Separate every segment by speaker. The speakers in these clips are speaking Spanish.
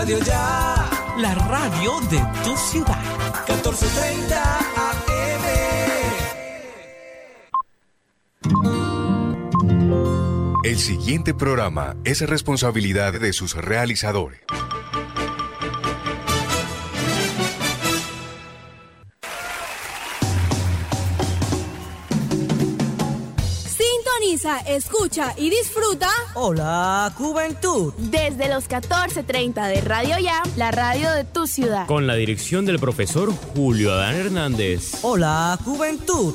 Speaker 1: Radio Ya.
Speaker 2: La radio de tu ciudad.
Speaker 1: 1430 AM.
Speaker 3: El siguiente programa es responsabilidad de sus realizadores.
Speaker 4: Escucha y disfruta.
Speaker 2: Hola, Juventud.
Speaker 4: Desde los 14:30 de Radio Ya, la radio de tu ciudad.
Speaker 5: Con la dirección del profesor Julio Adán Hernández.
Speaker 2: Hola, Juventud.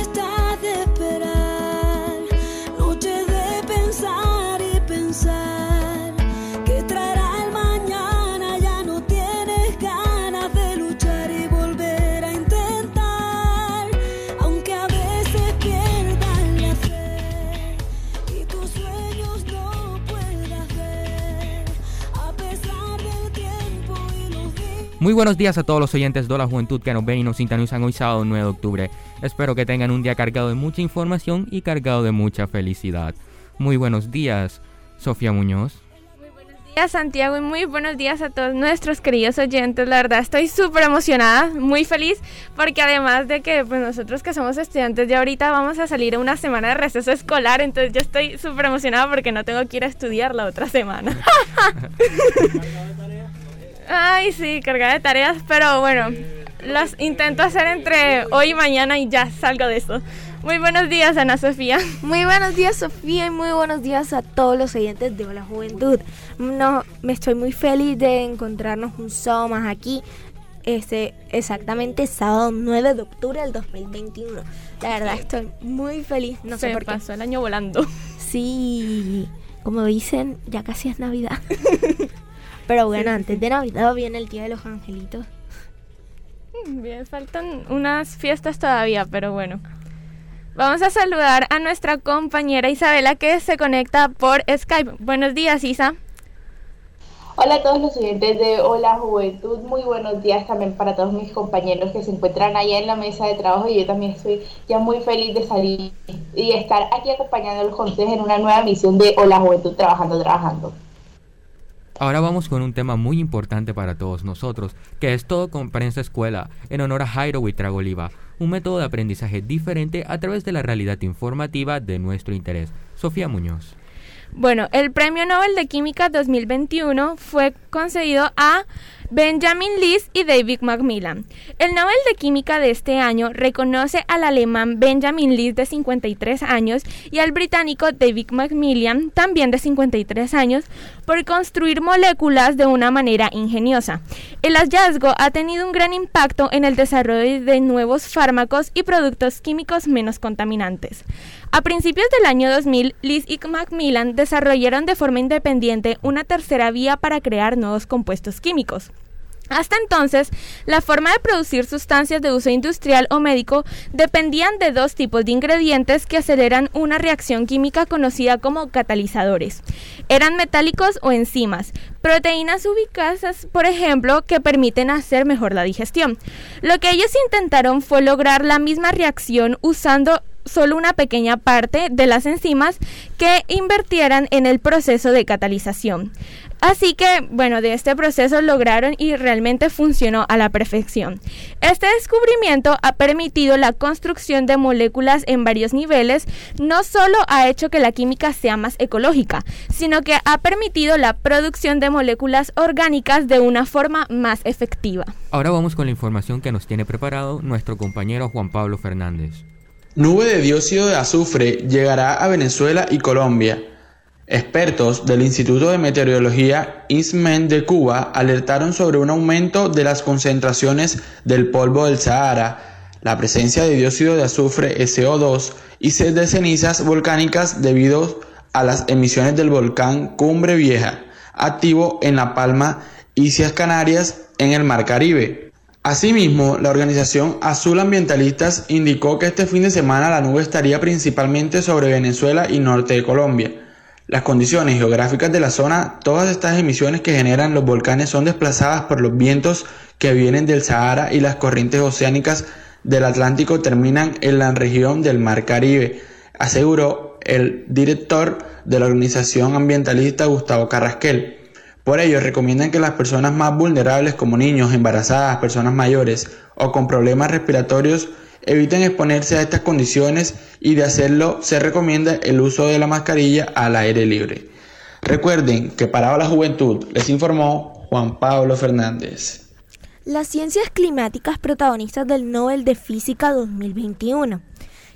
Speaker 6: Muy buenos días a todos los oyentes de la juventud que nos ven y nos sintonizan hoy sábado 9 de octubre. Espero que tengan un día cargado de mucha información y cargado de mucha felicidad. Muy buenos días, Sofía Muñoz.
Speaker 7: días Santiago y muy buenos días a todos nuestros queridos oyentes. La verdad estoy súper emocionada, muy feliz porque además de que pues nosotros que somos estudiantes ya ahorita vamos a salir a una semana de receso escolar, entonces yo estoy súper emocionada porque no tengo que ir a estudiar la otra semana. Ay, sí, cargada de tareas, pero bueno, las intento hacer entre hoy y mañana y ya salgo de eso. Muy buenos días, Ana Sofía.
Speaker 8: Muy buenos días, Sofía, y muy buenos días a todos los oyentes de la juventud. No, me estoy muy feliz de encontrarnos un sábado más aquí. Este, exactamente sábado 9 de octubre del 2021. La verdad estoy muy feliz, no sé
Speaker 7: Se
Speaker 8: por qué.
Speaker 7: pasó el año volando.
Speaker 8: Sí, como dicen, ya casi es Navidad. Pero bueno, antes de Navidad viene el Día de los Angelitos.
Speaker 7: Bien, faltan unas fiestas todavía, pero bueno. Vamos a saludar a nuestra compañera Isabela que se conecta por Skype. Buenos días, Isa.
Speaker 9: Hola a todos los oyentes de Hola Juventud, muy buenos días también para todos mis compañeros que se encuentran allá en la mesa de trabajo y yo también estoy ya muy feliz de salir y estar aquí acompañándolos con ustedes en una nueva misión de Hola Juventud Trabajando, Trabajando.
Speaker 6: Ahora vamos con un tema muy importante para todos nosotros, que es todo con prensa escuela, en honor a Jairo Huitrago-Oliva, un método de aprendizaje diferente a través de la realidad informativa de nuestro interés. Sofía Muñoz.
Speaker 7: Bueno, el Premio Nobel de Química 2021 fue concedido a Benjamin List y David Macmillan. El Nobel de Química de este año reconoce al alemán Benjamin List de 53 años y al británico David Macmillan, también de 53 años, por construir moléculas de una manera ingeniosa. El hallazgo ha tenido un gran impacto en el desarrollo de nuevos fármacos y productos químicos menos contaminantes. A principios del año 2000, Liz y Macmillan desarrollaron de forma independiente una tercera vía para crear nuevos compuestos químicos. Hasta entonces, la forma de producir sustancias de uso industrial o médico dependían de dos tipos de ingredientes que aceleran una reacción química conocida como catalizadores. Eran metálicos o enzimas, proteínas ubicadas, por ejemplo, que permiten hacer mejor la digestión. Lo que ellos intentaron fue lograr la misma reacción usando solo una pequeña parte de las enzimas que invertieran en el proceso de catalización. Así que, bueno, de este proceso lograron y realmente funcionó a la perfección. Este descubrimiento ha permitido la construcción de moléculas en varios niveles, no solo ha hecho que la química sea más ecológica, sino que ha permitido la producción de moléculas orgánicas de una forma más efectiva.
Speaker 6: Ahora vamos con la información que nos tiene preparado nuestro compañero Juan Pablo Fernández.
Speaker 10: Nube de dióxido de azufre llegará a Venezuela y Colombia. Expertos del Instituto de Meteorología INSMEN de Cuba alertaron sobre un aumento de las concentraciones del polvo del Sahara, la presencia de dióxido de azufre SO2 y sed de cenizas volcánicas debido a las emisiones del volcán Cumbre Vieja, activo en La Palma Islas Canarias en el Mar Caribe. Asimismo, la organización Azul Ambientalistas indicó que este fin de semana la nube estaría principalmente sobre Venezuela y norte de Colombia. Las condiciones geográficas de la zona, todas estas emisiones que generan los volcanes son desplazadas por los vientos que vienen del Sahara y las corrientes oceánicas del Atlántico terminan en la región del Mar Caribe, aseguró el director de la organización ambientalista Gustavo Carrasquel. Por ello, recomiendan que las personas más vulnerables como niños, embarazadas, personas mayores o con problemas respiratorios eviten exponerse a estas condiciones y de hacerlo se recomienda el uso de la mascarilla al aire libre. Recuerden que para la juventud les informó Juan Pablo Fernández.
Speaker 8: Las ciencias climáticas protagonistas del Nobel de Física 2021.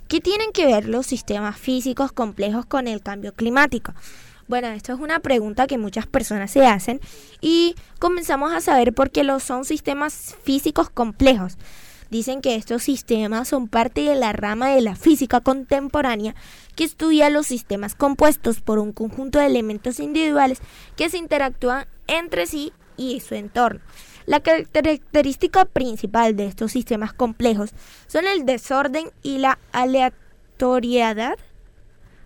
Speaker 8: ¿Qué tienen que ver los sistemas físicos complejos con el cambio climático? Bueno, esto es una pregunta que muchas personas se hacen y comenzamos a saber por qué los son sistemas físicos complejos. Dicen que estos sistemas son parte de la rama de la física contemporánea que estudia los sistemas compuestos por un conjunto de elementos individuales que se interactúan entre sí y su entorno. La característica principal de estos sistemas complejos son el desorden y la aleatoriedad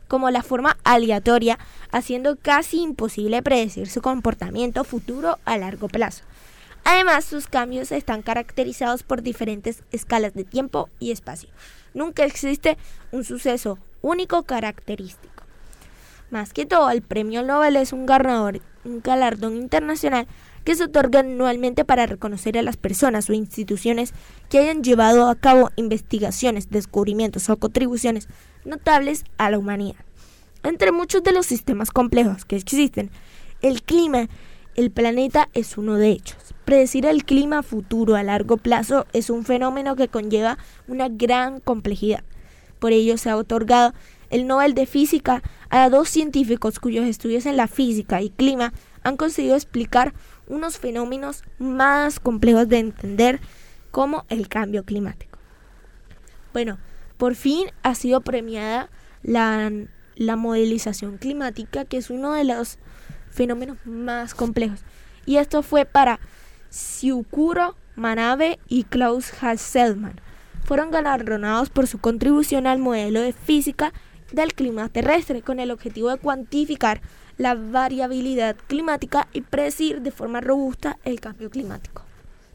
Speaker 8: como la forma aleatoria, haciendo casi imposible predecir su comportamiento futuro a largo plazo. Además, sus cambios están caracterizados por diferentes escalas de tiempo y espacio. Nunca existe un suceso único característico. Más que todo, el premio Nobel es un un galardón internacional que se otorga anualmente para reconocer a las personas o instituciones que hayan llevado a cabo investigaciones, descubrimientos o contribuciones notables a la humanidad. Entre muchos de los sistemas complejos que existen, el clima, el planeta es uno de ellos. Predecir el clima futuro a largo plazo es un fenómeno que conlleva una gran complejidad. Por ello se ha otorgado el Nobel de Física a dos científicos cuyos estudios en la física y clima han conseguido explicar unos fenómenos más complejos de entender como el cambio climático. Bueno, por fin ha sido premiada la, la modelización climática, que es uno de los fenómenos más complejos. Y esto fue para Siukuro Manabe y Klaus Hasselmann. Fueron galardonados por su contribución al modelo de física del clima terrestre con el objetivo de cuantificar la variabilidad climática y predecir de forma robusta el cambio climático.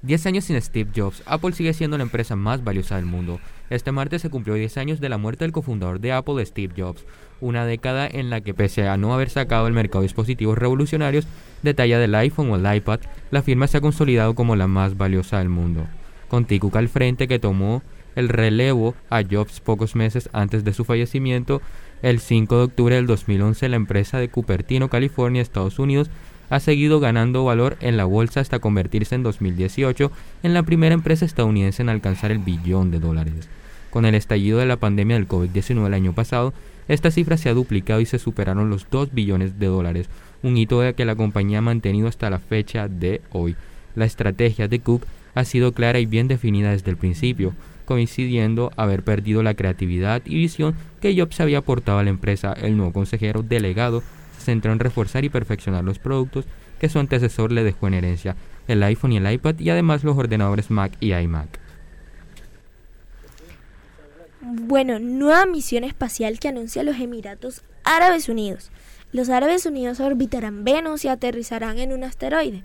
Speaker 6: Diez años sin Steve Jobs, Apple sigue siendo la empresa más valiosa del mundo. Este martes se cumplió 10 años de la muerte del cofundador de Apple, Steve Jobs, una década en la que pese a no haber sacado al mercado dispositivos revolucionarios de talla del iPhone o el iPad, la firma se ha consolidado como la más valiosa del mundo. Con Tim Cook al frente que tomó el relevo a Jobs pocos meses antes de su fallecimiento, el 5 de octubre del 2011 la empresa de Cupertino, California, Estados Unidos, ha seguido ganando valor en la bolsa hasta convertirse en 2018 en la primera empresa estadounidense en alcanzar el billón de dólares. Con el estallido de la pandemia del COVID-19 el año pasado, esta cifra se ha duplicado y se superaron los 2 billones de dólares, un hito que la compañía ha mantenido hasta la fecha de hoy. La estrategia de Cook ha sido clara y bien definida desde el principio, coincidiendo haber perdido la creatividad y visión que Jobs había aportado a la empresa. El nuevo consejero delegado se centró en reforzar y perfeccionar los productos que su antecesor le dejó en herencia, el iPhone y el iPad y además los ordenadores Mac y iMac.
Speaker 8: Bueno, nueva misión espacial que anuncia los Emiratos Árabes Unidos. Los Árabes Unidos orbitarán Venus y aterrizarán en un asteroide.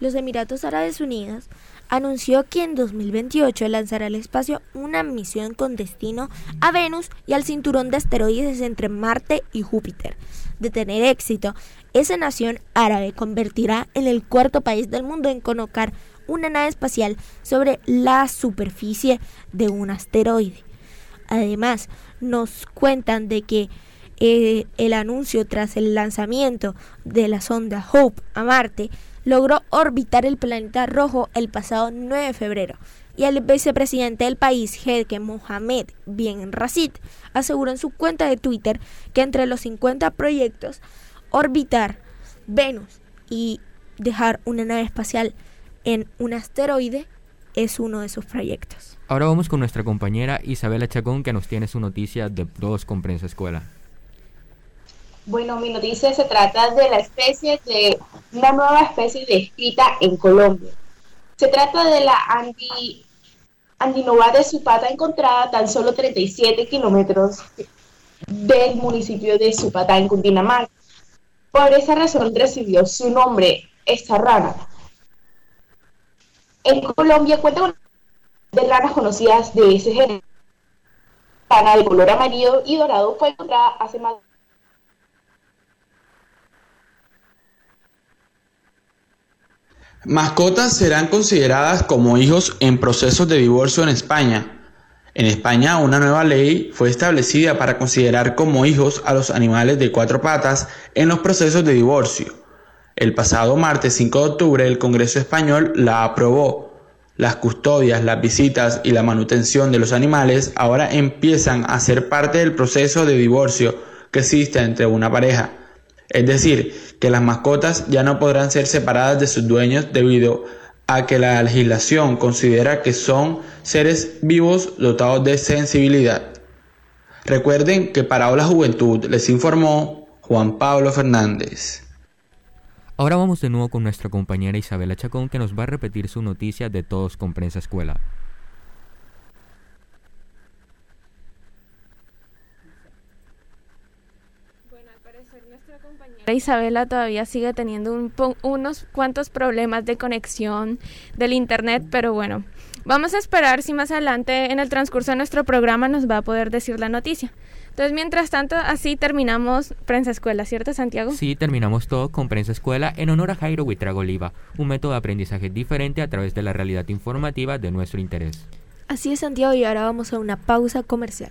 Speaker 8: Los Emiratos Árabes Unidos anunció que en 2028 lanzará al espacio una misión con destino a Venus y al cinturón de asteroides entre Marte y Júpiter. De tener éxito, esa nación árabe convertirá en el cuarto país del mundo en colocar una nave espacial sobre la superficie de un asteroide. Además, nos cuentan de que eh, el anuncio tras el lanzamiento de la sonda Hope a Marte logró orbitar el planeta rojo el pasado 9 de febrero. Y el vicepresidente del país, Hedke Mohamed Bien Rashid, aseguró en su cuenta de Twitter que entre los 50 proyectos, orbitar Venus y dejar una nave espacial en un asteroide es uno de sus proyectos.
Speaker 6: Ahora vamos con nuestra compañera Isabela Chacón que nos tiene su noticia de Dos con Prensa Escuela.
Speaker 9: Bueno, mi noticia se trata de la especie de una nueva especie descrita en Colombia. Se trata de la andi, andinova de Supata encontrada tan solo 37 kilómetros del municipio de Supata en Cundinamarca. Por esa razón recibió su nombre, esta rana. En Colombia cuenta con de ranas conocidas de ese género. Rana de color amarillo y dorado fue encontrada hace más
Speaker 10: Mascotas serán consideradas como hijos en procesos de divorcio en España. En España, una nueva ley fue establecida para considerar como hijos a los animales de cuatro patas en los procesos de divorcio. El pasado martes 5 de octubre, el Congreso español la aprobó. Las custodias, las visitas y la manutención de los animales ahora empiezan a ser parte del proceso de divorcio que existe entre una pareja. Es decir, que las mascotas ya no podrán ser separadas de sus dueños debido a que la legislación considera que son seres vivos dotados de sensibilidad. Recuerden que para Hola Juventud les informó Juan Pablo Fernández.
Speaker 6: Ahora vamos de nuevo con nuestra compañera Isabela Chacón que nos va a repetir su noticia de Todos con Prensa Escuela.
Speaker 7: Isabela todavía sigue teniendo un unos cuantos problemas de conexión del internet, pero bueno, vamos a esperar si más adelante en el transcurso de nuestro programa nos va a poder decir la noticia. Entonces, mientras tanto, así terminamos Prensa Escuela, ¿cierto, Santiago?
Speaker 6: Sí, terminamos todo con Prensa Escuela en honor a Jairo Huitrago Oliva, un método de aprendizaje diferente a través de la realidad informativa de nuestro interés.
Speaker 8: Así es, Santiago, y ahora vamos a una pausa comercial.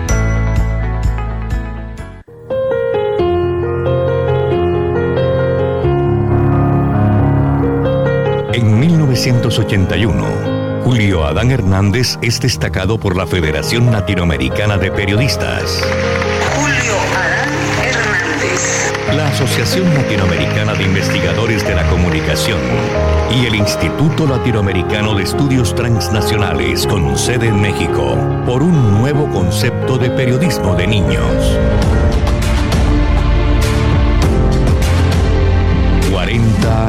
Speaker 11: 1981, Julio Adán Hernández es destacado por la Federación Latinoamericana de Periodistas.
Speaker 12: Julio Adán Hernández.
Speaker 11: La Asociación Latinoamericana de Investigadores de la Comunicación y el Instituto Latinoamericano de Estudios Transnacionales con sede en México por un nuevo concepto de periodismo de niños.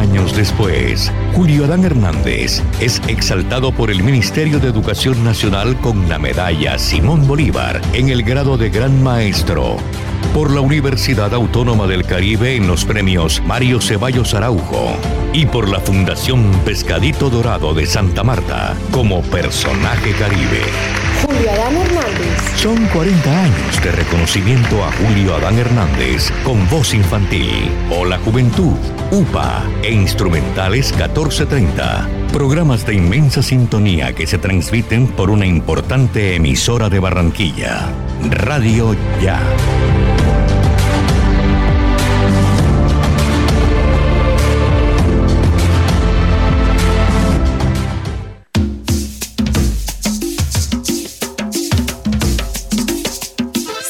Speaker 11: Años después, Julio Adán Hernández es exaltado por el Ministerio de Educación Nacional con la medalla Simón Bolívar en el grado de Gran Maestro. Por la Universidad Autónoma del Caribe en los premios Mario Ceballos Araujo. Y por la Fundación Pescadito Dorado de Santa Marta como personaje caribe.
Speaker 13: Julio Adán Hernández.
Speaker 11: Son 40 años de reconocimiento a Julio Adán Hernández con voz infantil. O la juventud, UPA e instrumentales 1430. Programas de inmensa sintonía que se transmiten por una importante emisora de Barranquilla. Radio Ya.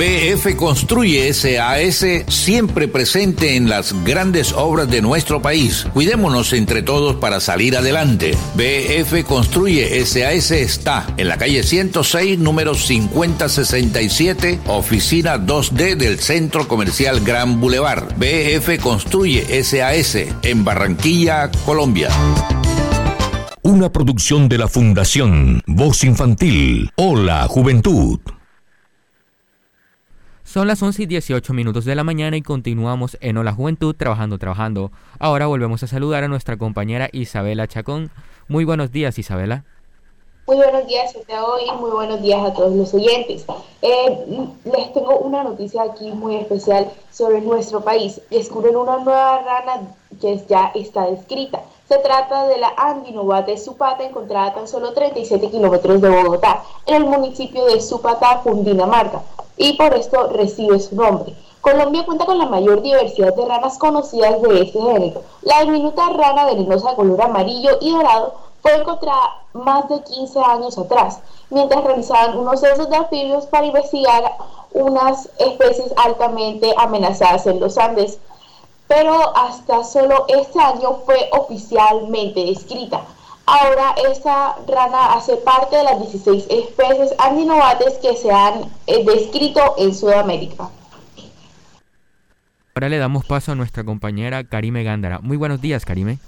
Speaker 14: BF Construye SAS siempre presente en las grandes obras de nuestro país. Cuidémonos entre todos para salir adelante. BF Construye SAS está en la calle 106, número 5067, oficina 2D del Centro Comercial Gran Boulevard. BF Construye SAS en Barranquilla, Colombia.
Speaker 11: Una producción de la Fundación Voz Infantil. Hola, Juventud.
Speaker 6: Son las 11 y 18 minutos de la mañana y continuamos en Hola Juventud trabajando, trabajando. Ahora volvemos a saludar a nuestra compañera Isabela Chacón. Muy buenos días, Isabela.
Speaker 9: Muy buenos días, Santiago, y muy buenos días a todos los oyentes. Eh, les tengo una noticia aquí muy especial sobre nuestro país. Descubren una nueva rana que ya está descrita. Se trata de la Andinovate supata encontrada a tan solo 37 kilómetros de Bogotá, en el municipio de Supata, Cundinamarca y por esto recibe su nombre. Colombia cuenta con la mayor diversidad de ranas conocidas de este género. La diminuta rana venenosa de color amarillo y dorado fue encontrada más de 15 años atrás, mientras realizaban unos censos de anfibios para investigar unas especies altamente amenazadas en los Andes. Pero hasta solo este año fue oficialmente descrita. Ahora esta rana hace parte de las 16 especies andinovates que se han eh, descrito en Sudamérica.
Speaker 6: Ahora le damos paso a nuestra compañera Karime Gándara. Muy buenos días, Karime.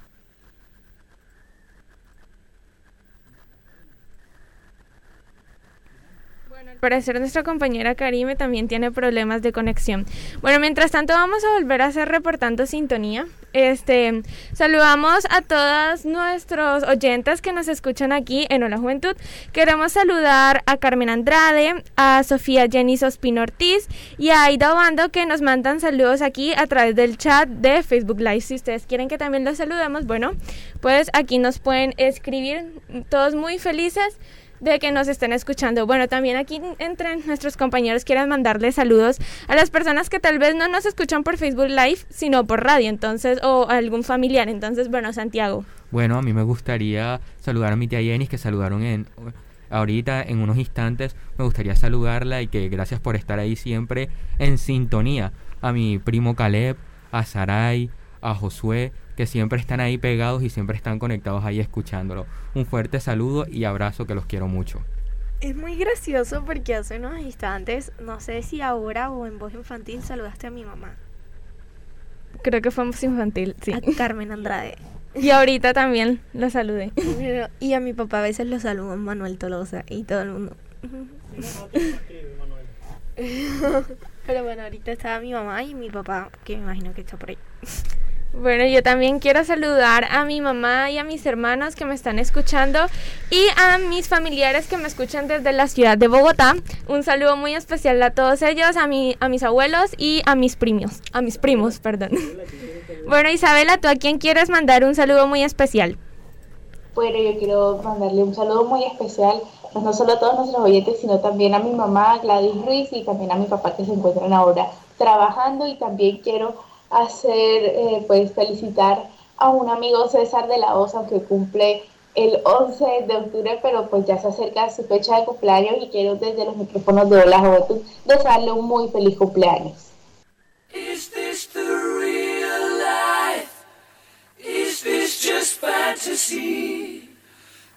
Speaker 7: Parecer nuestra compañera Karime también tiene problemas de conexión. Bueno, mientras tanto vamos a volver a hacer reportando sintonía. Este, saludamos a todos nuestros oyentes que nos escuchan aquí en Hola Juventud. Queremos saludar a Carmen Andrade, a Sofía Jenny Sospino Ortiz y a Aida Obando que nos mandan saludos aquí a través del chat de Facebook Live. Si ustedes quieren que también los saludemos, bueno, pues aquí nos pueden escribir todos muy felices de que nos estén escuchando. Bueno, también aquí entre nuestros compañeros quieren mandarles saludos a las personas que tal vez no nos escuchan por Facebook Live, sino por radio, entonces, o algún familiar. Entonces, bueno, Santiago.
Speaker 6: Bueno, a mí me gustaría saludar a mi tía Jenny, que saludaron en ahorita en unos instantes. Me gustaría saludarla y que gracias por estar ahí siempre en sintonía. A mi primo Caleb, a Sarai, a Josué, que siempre están ahí pegados y siempre están conectados ahí escuchándolo. Un fuerte saludo y abrazo que los quiero mucho.
Speaker 8: Es muy gracioso porque hace unos instantes, no sé si ahora o en voz infantil, saludaste a mi mamá.
Speaker 7: Creo que fue en voz infantil, sí.
Speaker 8: A Carmen Andrade.
Speaker 7: Y ahorita también lo saludé.
Speaker 8: Y a mi papá a veces lo saludo Manuel Tolosa y todo el mundo. Pero bueno, ahorita estaba mi mamá y mi papá, que me imagino que está por ahí.
Speaker 7: Bueno, yo también quiero saludar a mi mamá y a mis hermanos que me están escuchando y a mis familiares que me escuchan desde la ciudad de Bogotá. Un saludo muy especial a todos ellos, a, mi, a mis abuelos y a mis primos, a mis primos, perdón. Bueno, Isabela, ¿tú a quién quieres mandar un saludo muy especial?
Speaker 9: Bueno, yo quiero mandarle un saludo muy especial, pues no solo a todos nuestros oyentes, sino también a mi mamá Gladys Ruiz y también a mi papá que se encuentran ahora trabajando y también quiero hacer, eh, pues felicitar a un amigo César de la Osa que cumple el 11 de octubre, pero pues ya se acerca su fecha de cumpleaños y quiero desde los micrófonos de Hola Juventud desearle un muy feliz cumpleaños.
Speaker 15: Is this the real life? Is this just fantasy?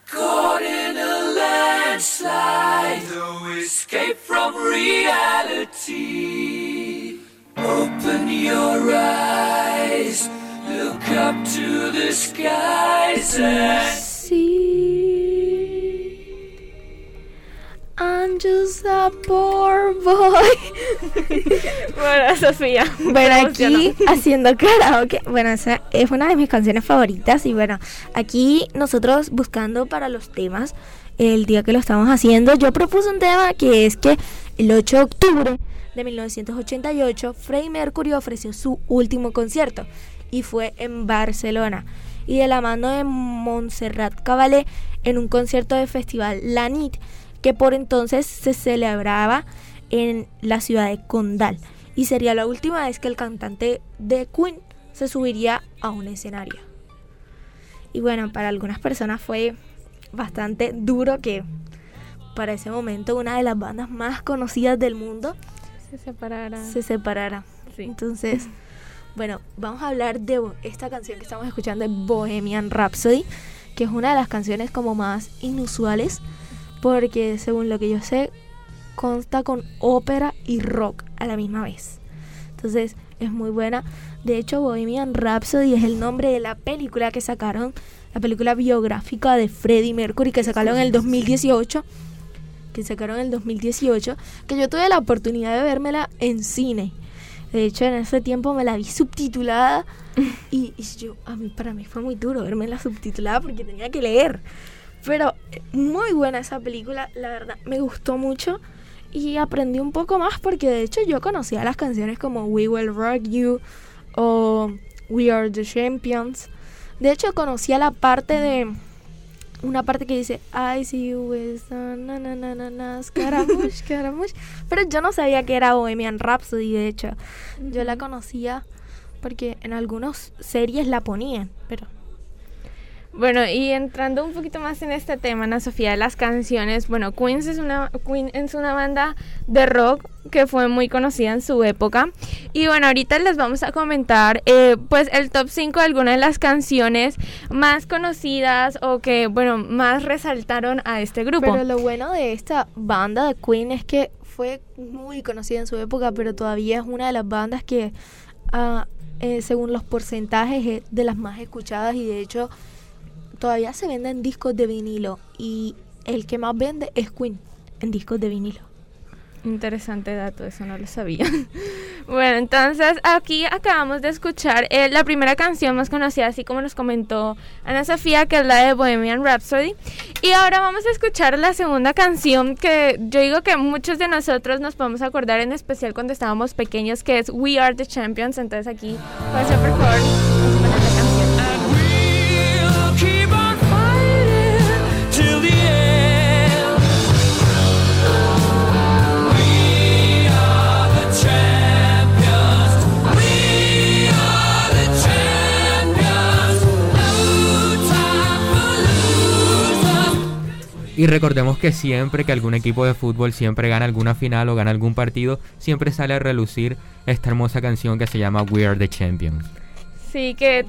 Speaker 15: Caught in a landslide, no escape from reality. Open your eyes, look up to the skies and
Speaker 8: I'm just a poor boy.
Speaker 7: bueno, Sofía.
Speaker 8: Bueno, aquí haciendo karaoke. Bueno, esa es una de mis canciones favoritas. Y bueno, aquí nosotros buscando para los temas, el día que lo estamos haciendo, yo propuse un tema que es que el 8 de octubre de 1988, Freddie Mercury ofreció su último concierto y fue en Barcelona. Y de la mano de Montserrat Caballé en un concierto de festival La Nit que por entonces se celebraba en la ciudad de Condal y sería la última vez que el cantante de Queen se subiría a un escenario. Y bueno, para algunas personas fue bastante duro que para ese momento una de las bandas más conocidas del mundo
Speaker 7: se separara.
Speaker 8: Se separara. Entonces, bueno, vamos a hablar de esta canción que estamos escuchando de Bohemian Rhapsody, que es una de las canciones como más inusuales porque según lo que yo sé, consta con ópera y rock a la misma vez. Entonces es muy buena. De hecho, Bohemian Rhapsody es el nombre de la película que sacaron, la película biográfica de Freddie Mercury que sacaron en el 2018. Que sacaron en el 2018. Que yo tuve la oportunidad de vérmela en cine. De hecho, en ese tiempo me la vi subtitulada. y, y yo, a mí, para mí fue muy duro verme la subtitulada porque tenía que leer. Pero eh, muy buena esa película, la verdad, me gustó mucho y aprendí un poco más porque de hecho yo conocía las canciones como We Will Rock You o We Are the Champions. De hecho conocía la parte de una parte que dice I see you with na na na na na. Pero yo no sabía que era Bohemian Rhapsody, de hecho. Yo la conocía porque en algunas series la ponían, pero
Speaker 7: bueno, y entrando un poquito más en este tema, Ana Sofía, de las canciones, bueno, Queen es una, Queen es una banda de rock que fue muy conocida en su época. Y bueno, ahorita les vamos a comentar eh, pues el top 5 de algunas de las canciones más conocidas o que, bueno, más resaltaron a este grupo.
Speaker 8: Pero lo bueno de esta banda de Queen es que fue muy conocida en su época, pero todavía es una de las bandas que, eh, según los porcentajes, es de las más escuchadas y de hecho todavía se venden discos de vinilo y el que más vende es Queen en discos de vinilo.
Speaker 7: Interesante dato, eso no lo sabía. bueno, entonces aquí acabamos de escuchar eh, la primera canción más conocida, así como nos comentó Ana Sofía, que es la de Bohemian Rhapsody. Y ahora vamos a escuchar la segunda canción que yo digo que muchos de nosotros nos podemos acordar, en especial cuando estábamos pequeños, que es We Are the Champions. Entonces aquí, ser por favor,
Speaker 6: Y recordemos que siempre que algún equipo de fútbol siempre gana alguna final o gana algún partido, siempre sale a relucir esta hermosa canción que se llama We Are the Champions.
Speaker 7: Sí, que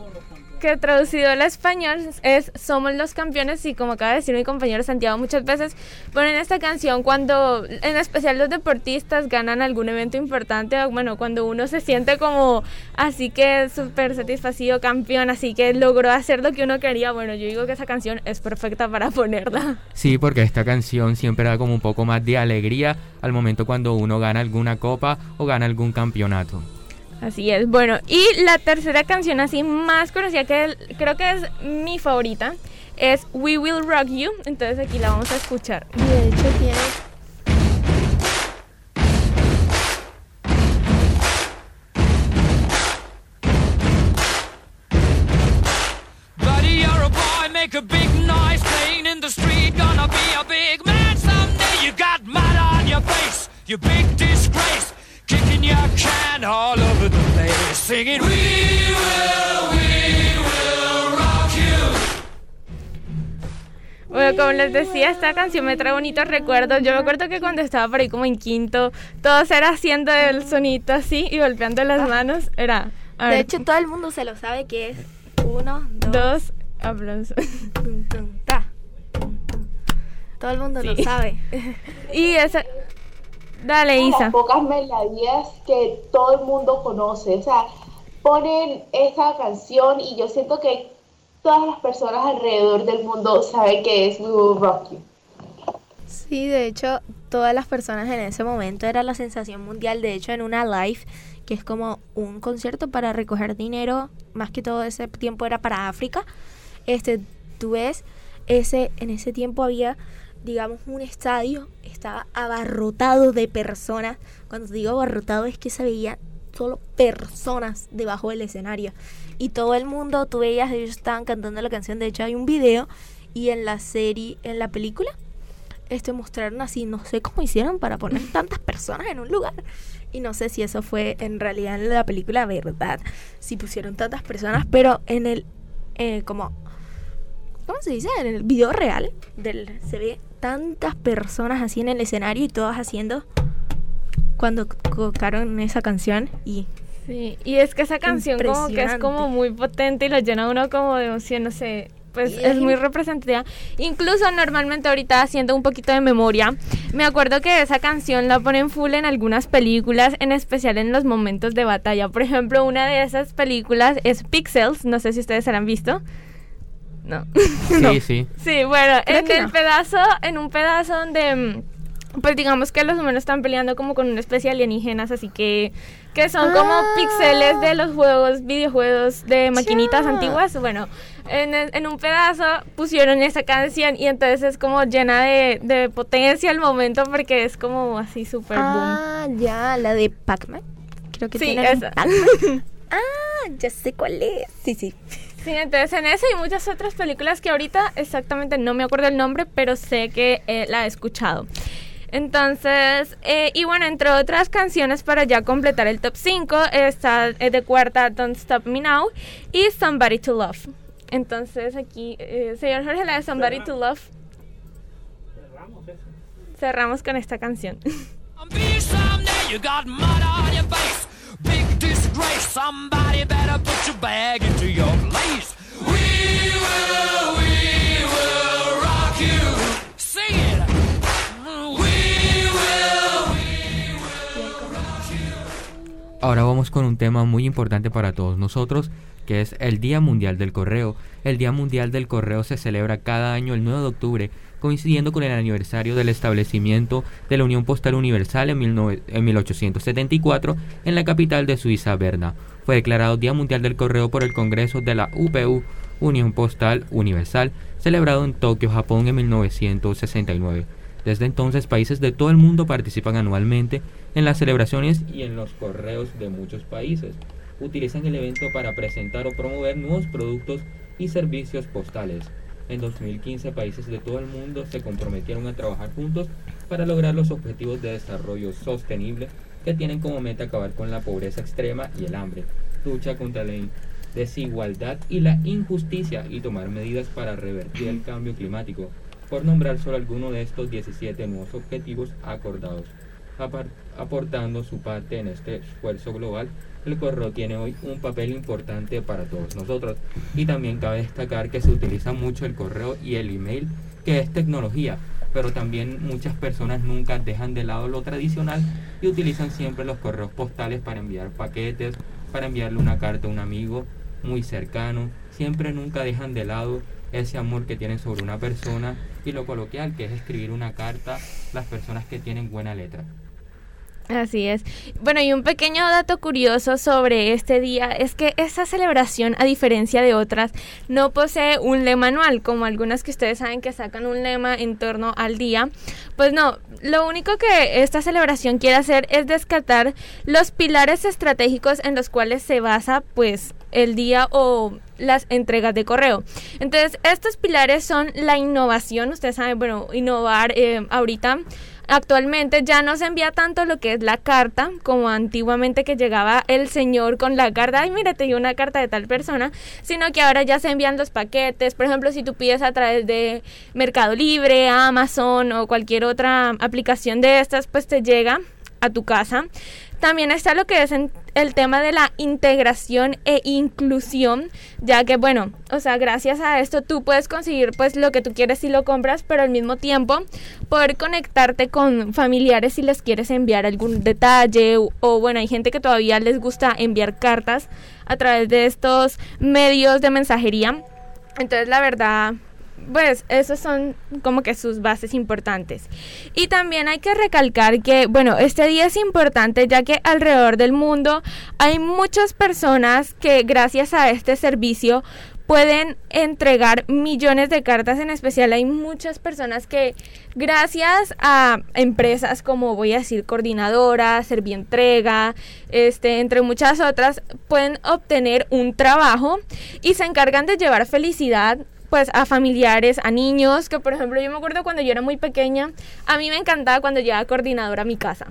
Speaker 7: traducido al español es Somos los campeones y como acaba de decir mi compañero Santiago muchas veces ponen esta canción cuando en especial los deportistas ganan algún evento importante bueno cuando uno se siente como así que súper satisfacido campeón así que logró hacer lo que uno quería bueno yo digo que esa canción es perfecta para ponerla.
Speaker 6: Sí porque esta canción siempre da como un poco más de alegría al momento cuando uno gana alguna copa o gana algún campeonato
Speaker 7: Así es. Bueno, y la tercera canción así más conocida que creo que es mi favorita es We Will Rock You. Entonces aquí la vamos a escuchar.
Speaker 8: Y de hecho tiene
Speaker 15: Buddy, you're a boy, make a big noise playing in the street. Gonna be a big man someday. You got mud on your face, you big disgrace. Kicking your can all over the place, singing, We will, we will rock you.
Speaker 7: bueno, como les decía, esta canción me trae bonitos recuerdos. Yo me acuerdo que cuando estaba por ahí como en quinto, todos era haciendo el sonito así y golpeando las manos. Era. a
Speaker 8: De
Speaker 7: ver,
Speaker 8: hecho, todo el mundo se lo sabe que es uno, dos,
Speaker 7: dos aplausos.
Speaker 8: tum, tum, ta, tum, tum. Todo el mundo lo sabe.
Speaker 7: Y esa. Dale,
Speaker 9: Una de
Speaker 7: Isa.
Speaker 9: las pocas melodías que todo el mundo conoce. O sea, ponen esta canción y yo siento que todas las personas alrededor del mundo saben que es We Will Rock You.
Speaker 8: Sí, de hecho, todas las personas en ese momento era la sensación mundial. De hecho, en una live, que es como un concierto para recoger dinero, más que todo ese tiempo era para África. Este, tú ves, ese, en ese tiempo había, digamos, un estadio, estaba abarrotado de personas. Cuando digo abarrotado es que se veía solo personas debajo del escenario. Y todo el mundo, tú veías, ellos estaban cantando la canción. De hecho, hay un video y en la serie, en la película, este mostraron así, no sé cómo hicieron para poner tantas personas en un lugar. Y no sé si eso fue en realidad en la película verdad, si pusieron tantas personas, pero en el, eh, como, ¿cómo se dice? En el video real del, se ve tantas personas así en el escenario y todas haciendo cuando tocaron esa canción y
Speaker 7: Sí, y es que esa canción como que es como muy potente y lo llena a uno como de emoción, no sé, pues
Speaker 8: Y
Speaker 7: es muy
Speaker 8: in-
Speaker 7: representativa. Incluso normalmente ahorita haciendo un poquito de memoria, me acuerdo que esa canción la ponen full en algunas películas, en especial en los momentos de batalla. Por ejemplo, una de esas películas es Pixels, no sé si ustedes la han visto. No.
Speaker 6: Sí, sí.
Speaker 7: Sí, bueno,
Speaker 8: Creo
Speaker 7: en el
Speaker 8: no.
Speaker 7: pedazo, en un pedazo donde, mm, pues digamos que los humanos están peleando como con una especie de alienígenas, así que, que son como
Speaker 8: Ah.
Speaker 7: píxeles de los juegos, videojuegos de maquinitas antiguas. Bueno, en, el- en un pedazo pusieron esa canción y entonces es como llena de, de potencia el momento porque es como así súper boom.
Speaker 8: Ah, ya, la de Pac-Man. Creo que
Speaker 7: Sí,
Speaker 8: tiene
Speaker 7: esa.
Speaker 8: Pac-Man. ah, ya sé cuál es. Sí, sí.
Speaker 7: Sí, entonces en esa y muchas otras películas que ahorita exactamente no me acuerdo el nombre, pero sé que eh, la he escuchado. Entonces, eh, y bueno, entre otras canciones para ya completar el top 5, está eh, de cuarta Don't Stop Me Now y Somebody to Love. Entonces aquí, señor Jorge, la de Somebody to Love. Cerramos con esta canción.
Speaker 15: We will, we will rock you.
Speaker 6: Ahora vamos con un tema muy importante para todos nosotros, que es el Día Mundial del Correo. El Día Mundial del Correo se celebra cada año el 9 de octubre, coincidiendo con el aniversario del establecimiento de la Unión Postal Universal en, 19 en 1874 en la capital de Suiza, Berna. Fue declarado Día Mundial del Correo por el Congreso de la UPU, Unión Postal Universal, celebrado en Tokio, Japón en 1969. Desde entonces, países de todo el mundo participan anualmente en las celebraciones y en los correos de muchos países. Utilizan el evento para presentar o promover nuevos productos y servicios postales. En 2015, países de todo el mundo se comprometieron a trabajar juntos para lograr los objetivos de desarrollo sostenible que tienen como meta acabar con la pobreza extrema y el hambre, lucha contra la desigualdad y la injusticia y tomar medidas para revertir el cambio climático, por nombrar solo alguno de estos 17 nuevos objetivos acordados. Aportando su parte en este esfuerzo global, el correo tiene hoy un papel importante para todos nosotros. Y también cabe destacar que se utiliza mucho el correo y el email, que es tecnología, pero también muchas personas nunca dejan de lado lo tradicional y utilizan siempre los correos postales para enviar paquetes, para enviarle una carta a un amigo muy cercano. Siempre nunca dejan de lado ese amor que tienen sobre una persona y lo coloquial que es escribir una carta las personas que tienen buena letra.
Speaker 7: Así es. Bueno, y un pequeño dato curioso sobre este día es que esta celebración, a diferencia de otras, no posee un lema anual, como algunas que ustedes saben que sacan un lema en torno al día. Pues no, lo único que esta celebración quiere hacer es descartar los pilares estratégicos en los cuales se basa, pues, el día o las entregas de correo. Entonces, estos pilares son la innovación, ustedes saben, bueno, innovar eh, ahorita Actualmente ya no se envía tanto lo que es la carta, como antiguamente que llegaba el señor con la carta, ay, mira, te dio una carta de tal persona, sino que ahora ya se envían los paquetes. Por ejemplo, si tú pides a través de Mercado Libre, Amazon o cualquier otra aplicación de estas, pues te llega a tu casa. También está lo que es el tema de la integración e inclusión, ya que bueno, o sea, gracias a esto tú puedes conseguir pues lo que tú quieres si lo compras, pero al mismo tiempo poder conectarte con familiares si les quieres enviar algún detalle o, o bueno, hay gente que todavía les gusta enviar cartas a través de estos medios de mensajería. Entonces, la verdad, pues esos son como que sus bases importantes. Y también hay que recalcar que, bueno, este día es importante ya que alrededor del mundo hay muchas personas que gracias a este servicio pueden entregar millones de cartas, en especial hay muchas personas que gracias a empresas como voy a decir coordinadora, Servientrega, este entre muchas otras pueden obtener un trabajo y se encargan de llevar felicidad pues a familiares, a niños, que por ejemplo yo me acuerdo cuando yo era muy pequeña, a mí me encantaba cuando llegaba coordinadora a mi casa.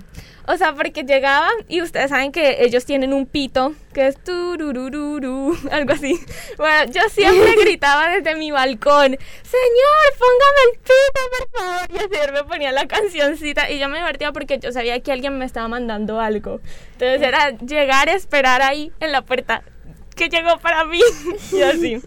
Speaker 7: O sea, porque llegaban y ustedes saben que ellos tienen un pito que es tururururu, algo así. Bueno, yo siempre gritaba desde mi balcón, Señor, póngame el pito, por favor. Y así me ponía la cancioncita y yo me divertía porque yo sabía que alguien me estaba mandando algo. Entonces era llegar esperar ahí en la puerta que llegó para mí y así.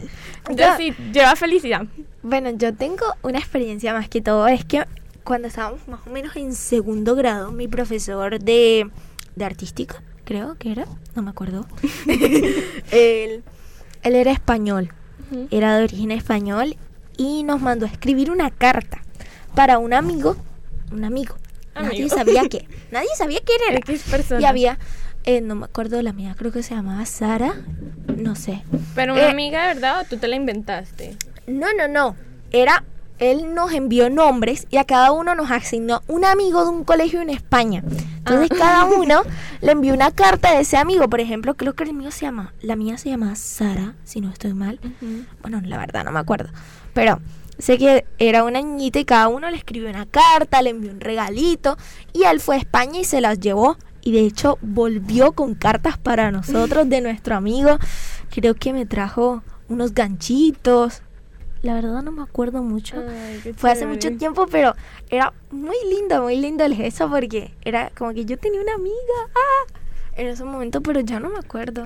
Speaker 7: Entonces sí, lleva felicidad.
Speaker 8: Bueno, yo tengo una experiencia más que todo. Es que cuando estábamos más o menos en segundo grado, mi profesor de, de artística, creo que era, no me acuerdo. él, él era español, era de origen español y nos mandó a escribir una carta para un amigo, un amigo. Nadie sabía qué, nadie sabía quién era.
Speaker 7: X persona.
Speaker 8: Y había, eh, no me acuerdo la mía, creo que se llamaba Sara, no sé.
Speaker 7: Pero una
Speaker 8: Eh,
Speaker 7: amiga de verdad o tú te la inventaste.
Speaker 8: No, no, no. Era, él nos envió nombres y a cada uno nos asignó un amigo de un colegio en España. Entonces cada uno le envió una carta de ese amigo. Por ejemplo, creo que el mío se llama, la mía se llama Sara, si no estoy mal. Bueno, la verdad no me acuerdo. Pero sé que era una niñita y cada uno le escribió una carta, le envió un regalito y él fue a España y se las llevó. Y de hecho volvió con cartas para nosotros de nuestro amigo. Creo que me trajo unos ganchitos. La verdad no me acuerdo mucho. Fue hace mucho tiempo, pero era muy lindo, muy lindo el gesto porque era como que yo tenía una amiga ah, en ese momento, pero ya no me acuerdo.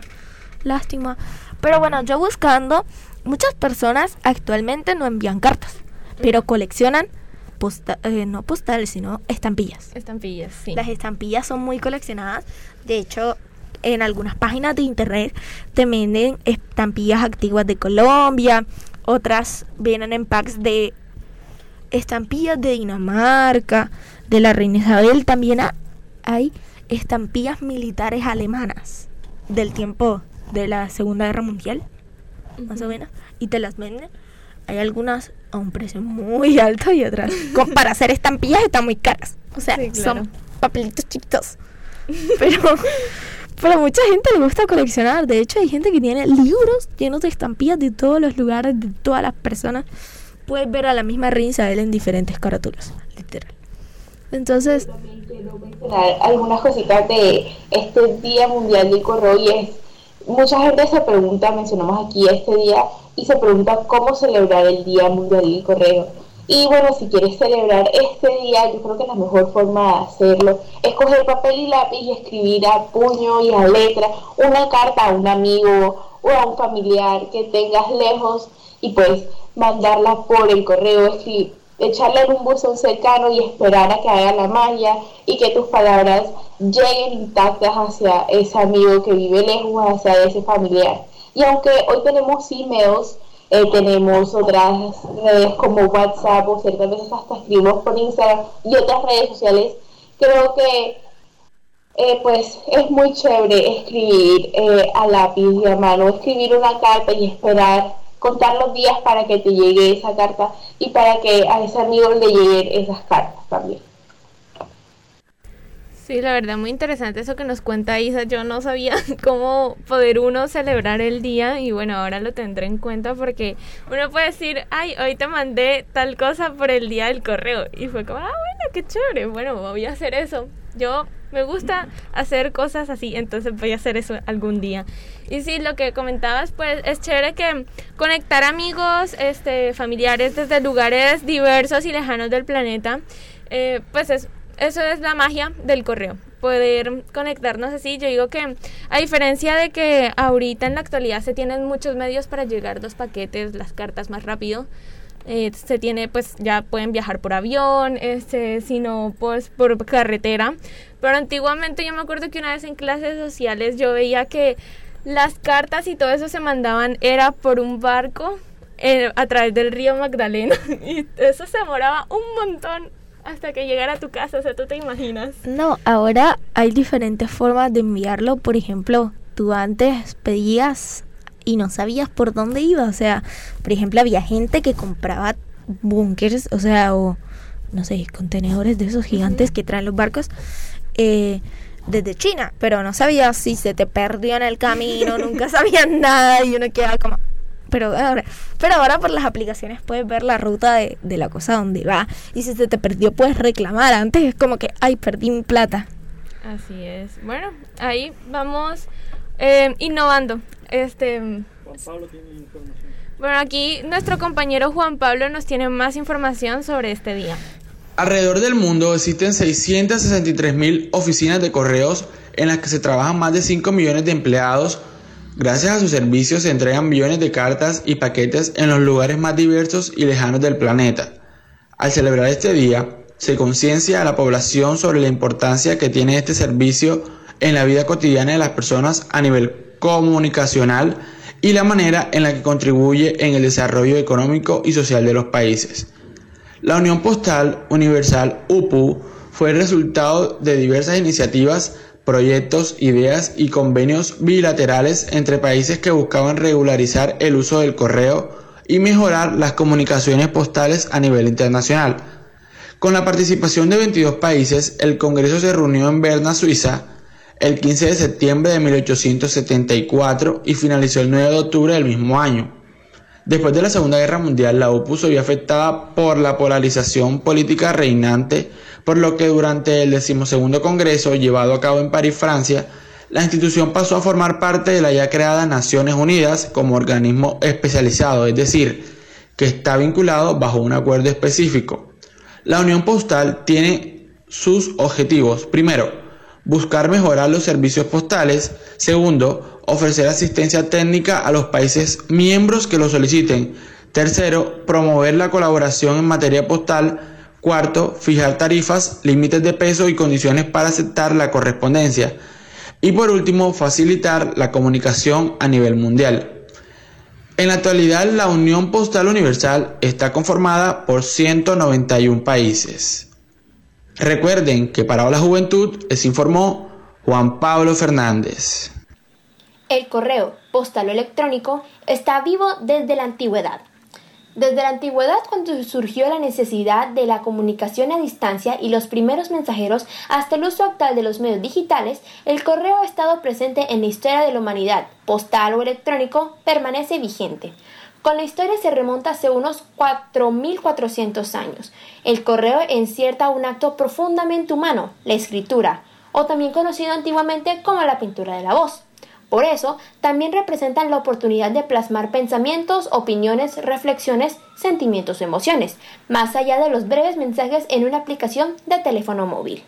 Speaker 8: Lástima. Pero bueno, yo buscando, muchas personas actualmente no envían cartas, pero coleccionan posta- eh, no postales, sino estampillas.
Speaker 7: Estampillas, sí.
Speaker 8: Las estampillas son muy coleccionadas. De hecho, en algunas páginas de internet te venden estampillas antiguas de Colombia. Otras vienen en packs de estampillas de Dinamarca, de la reina Isabel. También ha- hay estampillas militares alemanas del tiempo de la Segunda Guerra Mundial, más o menos. Y te las venden. Hay algunas a un precio muy alto y otras con- para hacer estampillas están muy caras. O sea,
Speaker 7: Sí, claro.
Speaker 8: son papelitos chiquitos. Pero, pero a mucha gente le gusta coleccionar. De hecho, hay gente que tiene libros llenos de estampillas de todos los lugares, de todas las personas. Puedes ver a la misma reina Isabel en diferentes carátulas, literal. Entonces,
Speaker 9: mencionar algunas cositas de este Día Mundial del Correo y es, mucha gente se pregunta, mencionamos aquí este día, y se pregunta cómo celebrar el Día Mundial del Correo. Y bueno, si quieres celebrar este día, yo creo que la mejor forma de hacerlo es coger papel y lápiz y escribir a puño y a letra una carta a un amigo o a un familiar que tengas lejos y pues mandarla por el correo, escri- echarla en un buzón cercano y esperar a que haga la magia y que tus palabras lleguen intactas hacia ese amigo que vive lejos, hacia ese familiar. Y aunque hoy tenemos emails, eh, tenemos otras redes como WhatsApp o ciertas veces hasta escribimos por Instagram y otras redes sociales, creo que eh, pues es muy chévere escribir eh, a lápiz y a mano, escribir una carta y esperar, contar los días para que te llegue esa carta y para que a ese amigo le lleguen esas cartas también.
Speaker 7: Sí, la verdad, muy interesante eso que nos cuenta Isa. Yo no sabía cómo poder uno celebrar el día y bueno, ahora lo tendré en cuenta porque uno puede decir, ay, hoy te mandé tal cosa por el día del correo. Y fue como, ah, bueno, qué chévere. Bueno, voy a hacer eso. Yo me gusta hacer cosas así, entonces voy a hacer eso algún día. Y sí, lo que comentabas, pues es chévere que conectar amigos, este, familiares desde lugares diversos y lejanos del planeta, eh, pues es eso es la magia del correo, poder conectarnos así. Yo digo que a diferencia de que ahorita en la actualidad se tienen muchos medios para llegar los paquetes, las cartas más rápido, eh, se tiene pues ya pueden viajar por avión, este, sino pues por carretera. Pero antiguamente yo me acuerdo que una vez en clases sociales yo veía que las cartas y todo eso se mandaban era por un barco eh, a través del río Magdalena y eso se demoraba un montón hasta que llegara a tu casa, o sea, tú te imaginas.
Speaker 8: No, ahora hay diferentes formas de enviarlo. Por ejemplo, tú antes pedías y no sabías por dónde iba. O sea, por ejemplo, había gente que compraba búnkers, o sea, o no sé, contenedores de esos gigantes que traen los barcos. Eh, desde China, pero no sabía si se te perdió en el camino, nunca sabían nada y uno quedaba como, pero ahora, pero ahora por las aplicaciones puedes ver la ruta de, de la cosa donde va. Y si se te perdió, puedes reclamar. Antes es como que, ay, perdí mi plata.
Speaker 7: Así es. Bueno, ahí vamos eh, innovando. Este.
Speaker 16: Juan Pablo tiene información.
Speaker 7: Bueno, aquí nuestro compañero Juan Pablo nos tiene más información sobre este día.
Speaker 10: Alrededor del mundo existen 663 mil oficinas de correos en las que se trabajan más de 5 millones de empleados Gracias a sus servicios se entregan millones de cartas y paquetes en los lugares más diversos y lejanos del planeta. Al celebrar este día, se conciencia a la población sobre la importancia que tiene este servicio en la vida cotidiana de las personas a nivel comunicacional y la manera en la que contribuye en el desarrollo económico y social de los países. La Unión Postal Universal UPU fue el resultado de diversas iniciativas proyectos, ideas y convenios bilaterales entre países que buscaban regularizar el uso del correo y mejorar las comunicaciones postales a nivel internacional. Con la participación de 22 países, el Congreso se reunió en Berna, Suiza, el 15 de septiembre de 1874 y finalizó el 9 de octubre del mismo año. Después de la Segunda Guerra Mundial, la OPU se vio afectada por la polarización política reinante por lo que durante el decimosegundo Congreso llevado a cabo en París, Francia, la institución pasó a formar parte de la ya creada Naciones Unidas como organismo especializado, es decir, que está vinculado bajo un acuerdo específico. La Unión Postal tiene sus objetivos. Primero, buscar mejorar los servicios postales. Segundo, ofrecer asistencia técnica a los países miembros que lo soliciten. Tercero, promover la colaboración en materia postal Cuarto, fijar tarifas, límites de peso y condiciones para aceptar la correspondencia. Y por último, facilitar la comunicación a nivel mundial. En la actualidad, la Unión Postal Universal está conformada por 191 países. Recuerden que para la juventud les informó Juan Pablo Fernández.
Speaker 17: El correo postal electrónico está vivo desde la antigüedad. Desde la antigüedad, cuando surgió la necesidad de la comunicación a distancia y los primeros mensajeros, hasta el uso actual de los medios digitales, el correo ha estado presente en la historia de la humanidad, postal o electrónico, permanece vigente. Con la historia se remonta hace unos 4.400 años. El correo encierta un acto profundamente humano, la escritura, o también conocido antiguamente como la pintura de la voz. Por eso, también representan la oportunidad de plasmar pensamientos, opiniones, reflexiones, sentimientos o emociones, más allá de los breves mensajes en una aplicación de teléfono móvil.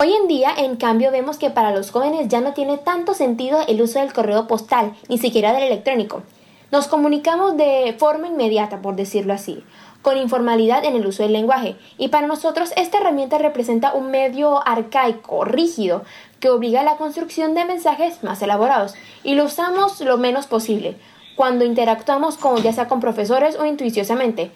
Speaker 17: Hoy en día, en cambio, vemos que para los jóvenes ya no tiene tanto sentido el uso del correo postal, ni siquiera del electrónico. Nos comunicamos de forma inmediata, por decirlo así, con informalidad en el uso del lenguaje, y para nosotros esta herramienta representa un medio arcaico, rígido, que obliga a la construcción de mensajes más elaborados. Y lo usamos lo menos posible cuando interactuamos con ya sea con profesores o intuiciosamente.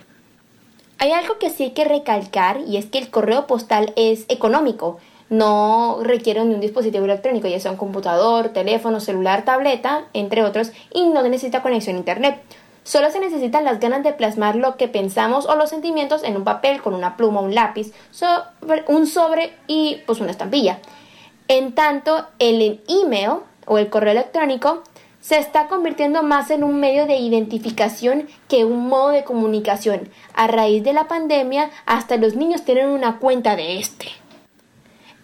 Speaker 17: Hay algo que sí hay que recalcar y es que el correo postal es económico, no requiere ni un dispositivo electrónico, ya sea un computador, teléfono, celular, tableta, entre otros, y no necesita conexión a internet. Solo se necesitan las ganas de plasmar lo que pensamos o los sentimientos en un papel con una pluma, un lápiz, sobre, un sobre y pues una estampilla. En tanto, el email o el correo electrónico se está convirtiendo más en un medio de identificación que un modo de comunicación. A raíz de la pandemia, hasta los niños tienen una cuenta de este.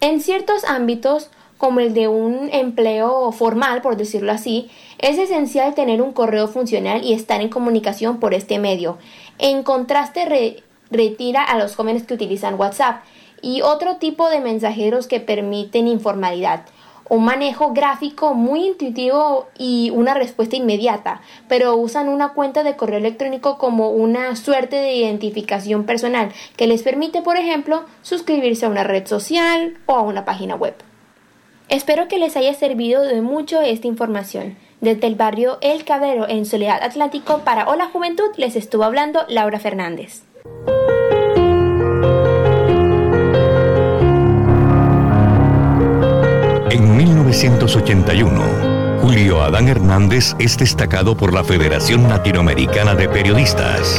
Speaker 17: En ciertos ámbitos, como el de un empleo formal, por decirlo así, es esencial tener un correo funcional y estar en comunicación por este medio. En contraste, retira a los jóvenes que utilizan WhatsApp y otro tipo de mensajeros que permiten informalidad un manejo gráfico muy intuitivo y una respuesta inmediata, pero usan una cuenta de correo electrónico como una suerte de identificación personal que les permite, por ejemplo, suscribirse a una red social o a una página web. Espero que les haya servido de mucho esta información. Desde el barrio El Cabrero en Soledad Atlántico para Hola Juventud les estuvo hablando Laura Fernández.
Speaker 11: 1981, Julio Adán Hernández es destacado por la Federación Latinoamericana de Periodistas.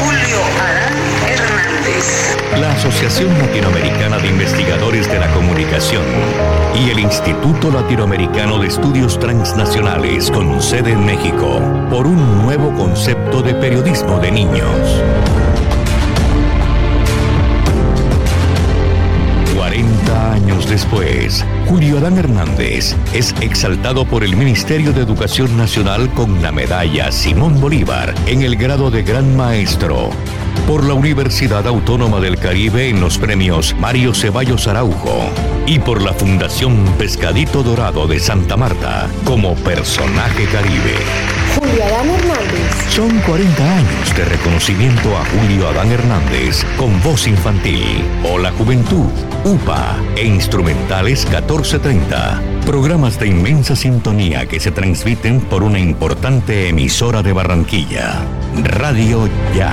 Speaker 12: Julio Adán Hernández.
Speaker 11: La Asociación Latinoamericana de Investigadores de la Comunicación y el Instituto Latinoamericano de Estudios Transnacionales con sede en México por un nuevo concepto de periodismo de niños. Después, Julio Adán Hernández es exaltado por el Ministerio de Educación Nacional con la medalla Simón Bolívar en el grado de Gran Maestro. Por la Universidad Autónoma del Caribe en los premios Mario Ceballos Araujo. Y por la Fundación Pescadito Dorado de Santa Marta como personaje caribe.
Speaker 13: Adán Hernández.
Speaker 11: Son 40 años de reconocimiento a Julio Adán Hernández con voz infantil. O la juventud, UPA e instrumentales 1430. Programas de inmensa sintonía que se transmiten por una importante emisora de Barranquilla. Radio Ya.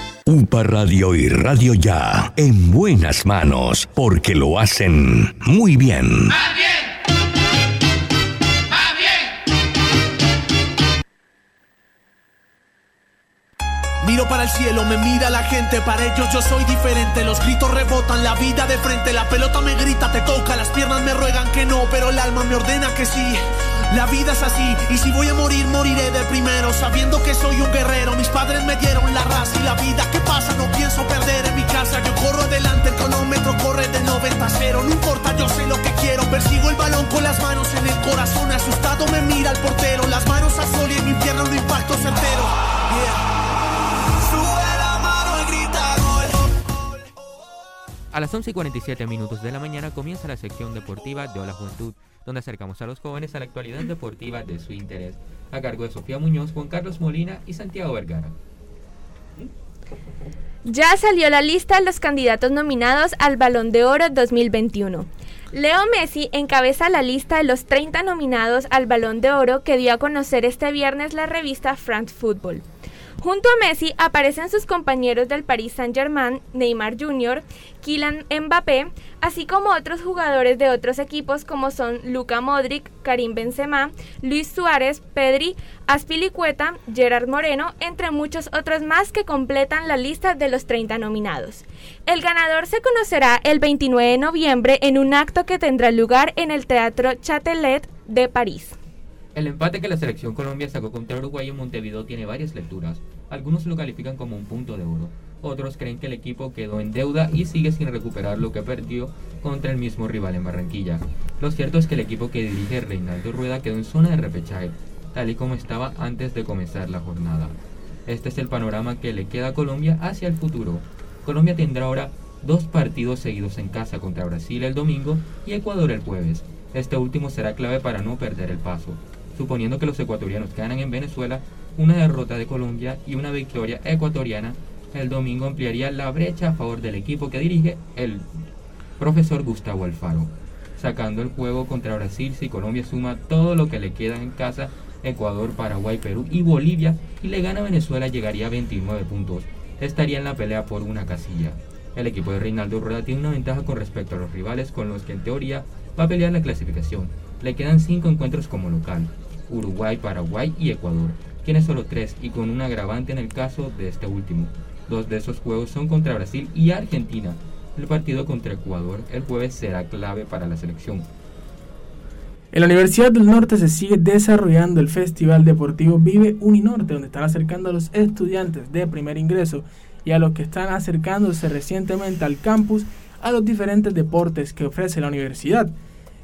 Speaker 11: UPA Radio y Radio Ya, en buenas manos, porque lo hacen muy bien.
Speaker 18: Miro para el cielo, me mira la gente, para ellos yo soy diferente. Los gritos rebotan, la vida de frente, la pelota me grita, te toca, las piernas me ruegan que no, pero el alma me ordena que sí. La vida es así, y si voy a morir, moriré de primero, sabiendo que soy un guerrero. Mis padres me dieron la raza y la vida. ¿Qué pasa? No pienso perder en mi casa. Yo corro adelante, el cronómetro corre del 90 a 0. No importa, yo sé lo que quiero. Persigo el balón con las manos en el corazón. Asustado me mira el portero, las manos al sol y en mi pierna un impacto certero. Yeah.
Speaker 6: A las 11 y 47 minutos de la mañana comienza la sección deportiva de Hola Juventud, donde acercamos a los jóvenes a la actualidad deportiva de su interés, a cargo de Sofía Muñoz, Juan Carlos Molina y Santiago Vergara.
Speaker 7: Ya salió la lista de los candidatos nominados al Balón de Oro 2021. Leo Messi encabeza la lista de los 30 nominados al Balón de Oro que dio a conocer este viernes la revista France Football. Junto a Messi aparecen sus compañeros del Paris Saint-Germain, Neymar Jr., Kylian Mbappé, así como otros jugadores de otros equipos como son Luka Modric, Karim Benzema, Luis Suárez, Pedri, Aspilicueta, Gerard Moreno, entre muchos otros más que completan la lista de los 30 nominados. El ganador se conocerá el 29 de noviembre en un acto que tendrá lugar en el Teatro Châtelet de París.
Speaker 6: El empate que la selección Colombia sacó contra Uruguay en Montevideo tiene varias lecturas. Algunos lo califican como un punto de oro. Otros creen que el equipo quedó en deuda y sigue sin recuperar lo que perdió contra el mismo rival en Barranquilla. Lo cierto es que el equipo que dirige Reinaldo Rueda quedó en zona de repechaje, tal y como estaba antes de comenzar la jornada. Este es el panorama que le queda a Colombia hacia el futuro. Colombia tendrá ahora dos partidos seguidos en casa contra Brasil el domingo y Ecuador el jueves. Este último será clave para no perder el paso suponiendo que los ecuatorianos ganan en Venezuela, una derrota de Colombia y una victoria ecuatoriana el domingo ampliaría la brecha a favor del equipo que dirige el profesor Gustavo Alfaro, sacando el juego contra Brasil si Colombia suma todo lo que le queda en casa, Ecuador, Paraguay, Perú y Bolivia, y le gana Venezuela llegaría a 29 puntos, estaría en la pelea por una casilla. El equipo de Reinaldo Rueda tiene una ventaja con respecto a los rivales con los que en teoría va a pelear la clasificación. Le quedan 5 encuentros como local, Uruguay, Paraguay y Ecuador. Tiene solo 3 y con un agravante en el caso de este último. Dos de esos juegos son contra Brasil y Argentina. El partido contra Ecuador el jueves será clave para la selección.
Speaker 19: En la Universidad del Norte se sigue desarrollando el Festival Deportivo Vive Uninorte, donde están acercando a los estudiantes de primer ingreso y a los que están acercándose recientemente al campus a los diferentes deportes que ofrece la universidad.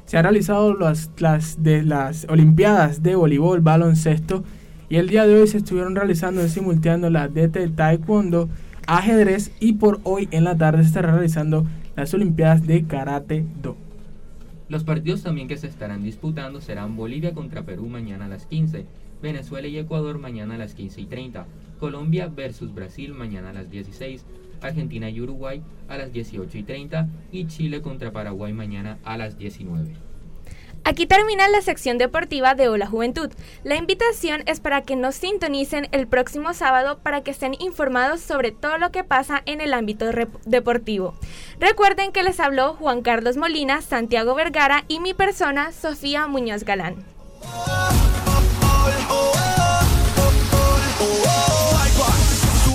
Speaker 19: Se han realizado las, las, de las Olimpiadas de voleibol, baloncesto y el día de hoy se estuvieron realizando simultaneando las de taekwondo, ajedrez y por hoy en la tarde se estará realizando las Olimpiadas de Karate Do.
Speaker 6: Los partidos también que se estarán disputando serán Bolivia contra Perú mañana a las 15, Venezuela y Ecuador mañana a las 15 y 30, Colombia versus Brasil mañana a las 16, Argentina y Uruguay a las 18 y 30 y Chile contra Paraguay mañana a las 19.
Speaker 7: Aquí termina la sección deportiva de Hola Juventud. La invitación es para que nos sintonicen el próximo sábado para que estén informados sobre todo lo que pasa en el ámbito deportivo. Recuerden que les habló Juan Carlos Molina, Santiago Vergara y mi persona, Sofía Muñoz Galán.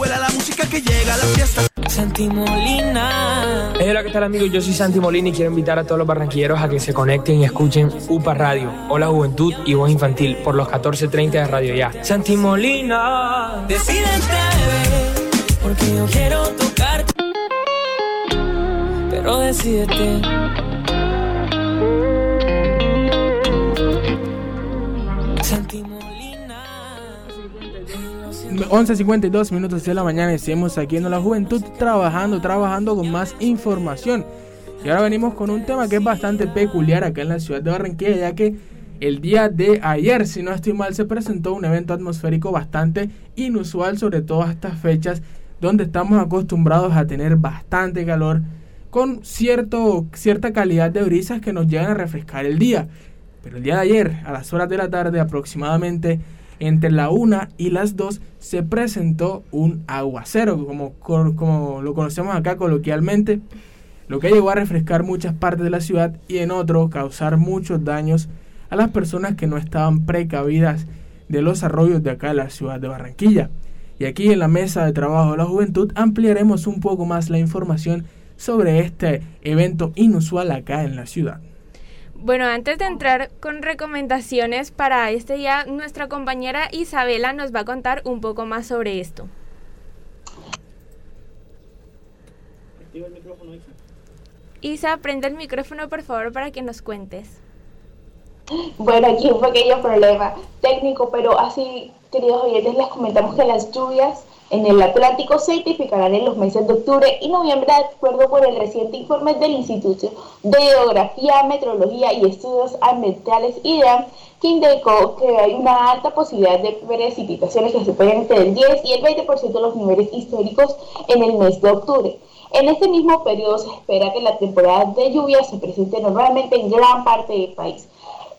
Speaker 18: Sube la música que llega a la fiesta.
Speaker 20: Santi Molina.
Speaker 21: Hey, hola, ¿qué tal amigos? Yo soy Santi Molina y quiero invitar a todos los barranquilleros a que se conecten y escuchen UPA Radio, Hola Juventud y Voz Infantil por los 14.30 de Radio Ya.
Speaker 20: Santi Molina. Decídete, porque yo quiero tocarte. Pero decídete.
Speaker 19: 11.52 minutos de la mañana y aquí en la juventud trabajando, trabajando con más información. Y ahora venimos con un tema que es bastante peculiar acá en la ciudad de Barranquilla, ya que el día de ayer, si no estoy mal, se presentó un evento atmosférico bastante inusual, sobre todas estas fechas, donde estamos acostumbrados a tener bastante calor, con cierto, cierta calidad de brisas que nos llegan a refrescar el día. Pero el día de ayer, a las horas de la tarde aproximadamente, entre la 1 y las 2 se presentó un aguacero, como, como lo conocemos acá coloquialmente, lo que llegó a refrescar muchas partes de la ciudad y en otro causar muchos daños a las personas que no estaban precavidas de los arroyos de acá en la ciudad de Barranquilla. Y aquí en la mesa de trabajo de la juventud ampliaremos un poco más la información sobre este evento inusual acá en la ciudad.
Speaker 7: Bueno, antes de entrar con recomendaciones para este día, nuestra compañera Isabela nos va a contar un poco más sobre esto. Isa, prende el micrófono por favor para que nos cuentes.
Speaker 9: Bueno, aquí un pequeño problema técnico, pero así, queridos oyentes, les comentamos que las lluvias en el Atlántico se identificarán en los meses de octubre y noviembre de acuerdo con el reciente informe del Instituto de Geografía, Meteorología y Estudios Ambientales IDEAM que indicó que hay una alta posibilidad de precipitaciones que superen entre el 10 y el 20% de los niveles históricos en el mes de octubre. En este mismo periodo se espera que la temporada de lluvia se presente normalmente en gran parte del país.